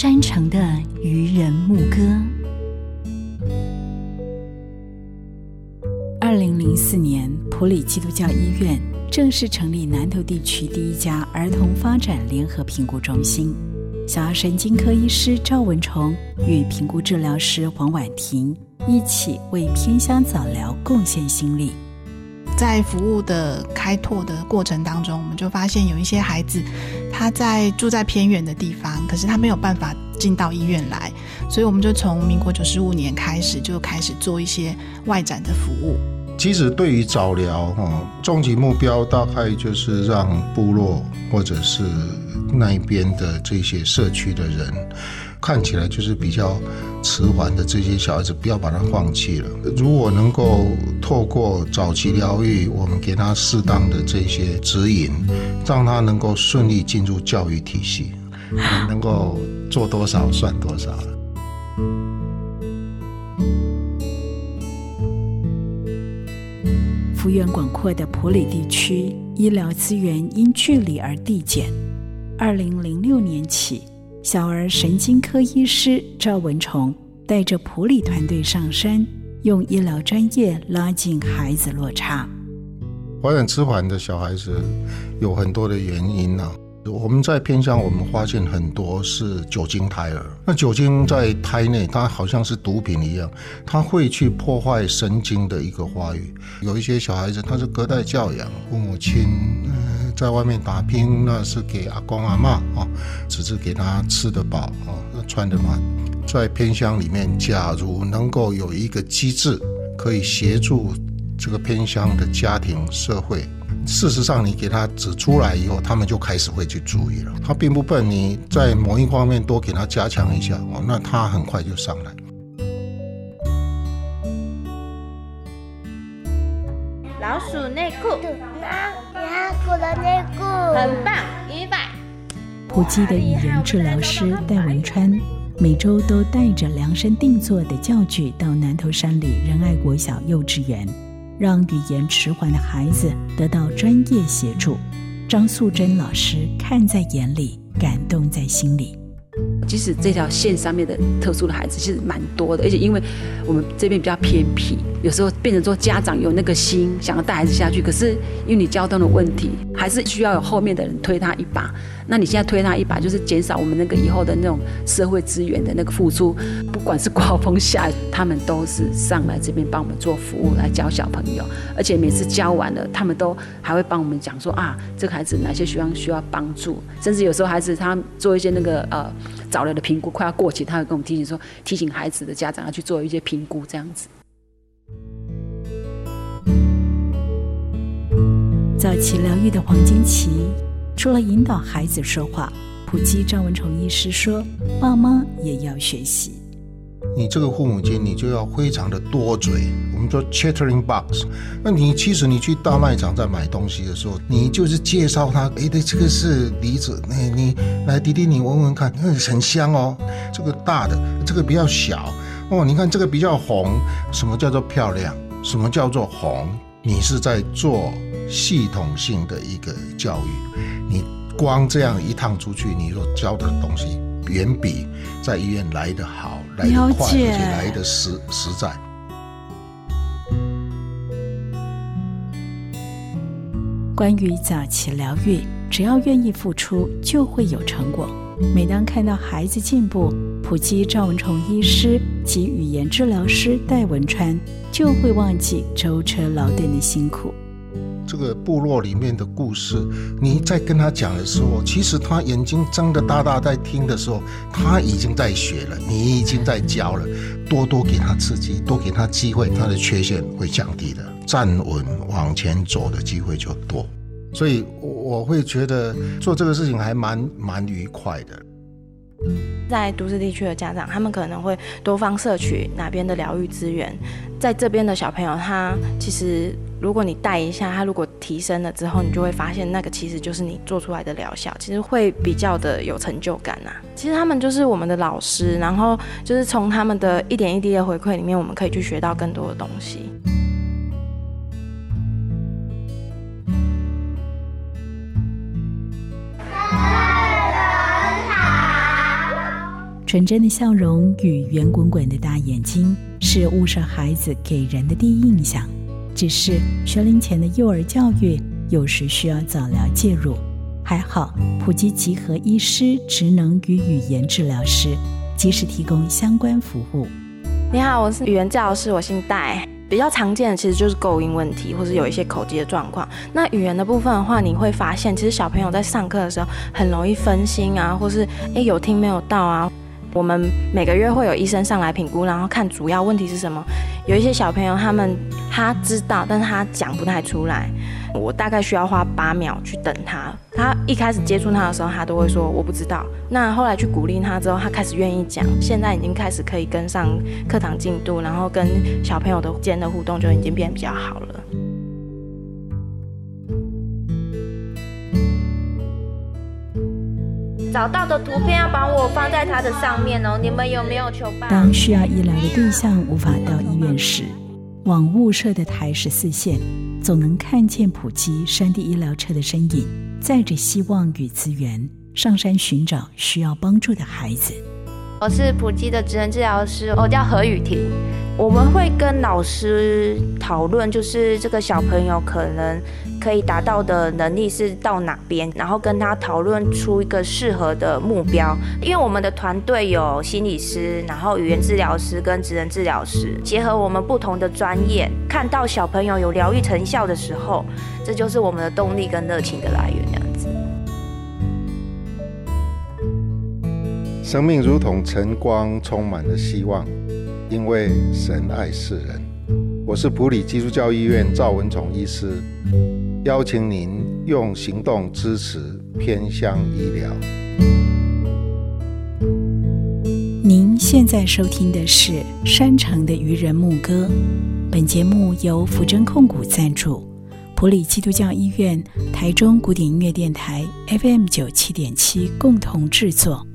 山城的渔人牧歌。二零零四年，普里基督教医院正式成立南投地区第一家儿童发展联合评估中心。小儿神经科医师赵文崇与评估治疗师黄婉婷一起为偏乡早疗贡献心力。在服务的开拓的过程当中，我们就发现有一些孩子，他在住在偏远的地方，可是他没有办法进到医院来，所以我们就从民国九十五年开始就开始做一些外展的服务。其实对于早疗，哈，终极目标大概就是让部落或者是那一边的这些社区的人。看起来就是比较迟缓的这些小孩子，不要把他放弃了。如果能够透过早期疗愈，我们给他适当的这些指引，让他能够顺利进入教育体系，能够做多少算多少了。幅员广阔的普里地区，医疗资源因距离而递减。二零零六年起。小儿神经科医师赵文崇带着普里团队上山，用医疗专业拉近孩子落差。发展迟缓的小孩子有很多的原因呢。我们在偏向，我们发现很多是酒精胎儿。那酒精在胎内，它好像是毒品一样，它会去破坏神经的一个发育。有一些小孩子他是隔代教养，父母亲。在外面打拼，那是给阿公阿妈啊，只是给他吃得饱啊，穿得暖。在偏乡里面，假如能够有一个机制，可以协助这个偏乡的家庭社会，事实上，你给他指出来以后，他们就开始会去注意了。他并不笨，你在某一方面多给他加强一下哦，那他很快就上来。老鼠内裤。很棒，一百。普吉的语言治疗师戴文川每周都带着量身定做的教具到南头山里仁爱国小幼稚园，让语言迟缓的孩子得到专业协助。张素珍老师看在眼里，感动在心里。即使这条线上面的特殊的孩子其实蛮多的，而且因为我们这边比较偏僻，有时候变成说家长有那个心想要带孩子下去，可是因为你交通的问题，还是需要有后面的人推他一把。那你现在推他一把，就是减少我们那个以后的那种社会资源的那个付出。不管是刮风下雨，他们都是上来这边帮我们做服务，来教小朋友。而且每次教完了，他们都还会帮我们讲说啊，这个孩子哪些需要需要帮助。甚至有时候孩子他做一些那个呃早疗的评估快要过期，他会跟我们提醒说，提醒孩子的家长要去做一些评估，这样子。早期疗愈的黄金期。除了引导孩子说话，普及张文崇医师说，爸妈也要学习。你这个父母亲，你就要非常的多嘴。我们说 chattering box。那你其实你去大卖场在买东西的时候，你就是介绍他，哎，对，这个是梨子，那你来弟弟你闻闻看，嗯很香哦。这个大的，这个比较小哦。你看这个比较红，什么叫做漂亮？什么叫做红？你是在做系统性的一个教育。你光这样一趟出去，你所教的东西远比在医院来的好，来的快，而且来的实实在。关于早期疗愈，只要愿意付出，就会有成果。每当看到孩子进步，普及赵文崇医师及语言治疗师戴文川就会忘记舟车劳顿的辛苦。这个部落里面的故事，你在跟他讲的时候，其实他眼睛睁得大大，在听的时候，他已经在学了，你已经在教了，多多给他刺激，多给他机会，他的缺陷会降低的，站稳往前走的机会就多。所以我会觉得做这个事情还蛮蛮愉快的。在都市地区的家长，他们可能会多方摄取哪边的疗愈资源，在这边的小朋友，他其实。如果你带一下，他如果提升了之后，你就会发现那个其实就是你做出来的疗效，其实会比较的有成就感呐。其实他们就是我们的老师，然后就是从他们的一点一滴的回馈里面，我们可以去学到更多的东西。纯真的笑容与圆滚滚的大眼睛是物色孩子给人的第一印象。只是学龄前的幼儿教育有时需要早疗介入。还好，普及集合医师、职能与语言治疗师，及时提供相关服务。你好，我是语言治疗师，我姓戴。比较常见的其实就是构音问题，或是有一些口疾的状况。那语言的部分的话，你会发现，其实小朋友在上课的时候很容易分心啊，或是诶有听没有到啊。我们每个月会有医生上来评估，然后看主要问题是什么。有一些小朋友他们他知道，但是他讲不太出来。我大概需要花八秒去等他。他一开始接触他的时候，他都会说我不知道。那后来去鼓励他之后，他开始愿意讲。现在已经开始可以跟上课堂进度，然后跟小朋友的间的互动就已经变比较好了。找到的图片要帮我放在它的上面哦。你们有没有求伴？当需要医疗的对象无法到医院时，往雾设的台十四线。总能看见普吉山地医疗车的身影，载着希望与资源上山寻找需要帮助的孩子。我是普吉的职能治疗师，我叫何雨婷。我们会跟老师讨论，就是这个小朋友可能可以达到的能力是到哪边，然后跟他讨论出一个适合的目标。因为我们的团队有心理师，然后语言治疗师跟职能治疗师，结合我们不同的专业，看到小朋友有疗愈成效的时候，这就是我们的动力跟热情的来源。这样子。生命如同晨光，充满了希望。因为神爱世人，我是普里基督教医院赵文崇医师，邀请您用行动支持偏乡医疗。您现在收听的是《山城的渔人牧歌》，本节目由福珍控股赞助，普里基督教医院、台中古典音乐电台 FM 九七点七共同制作。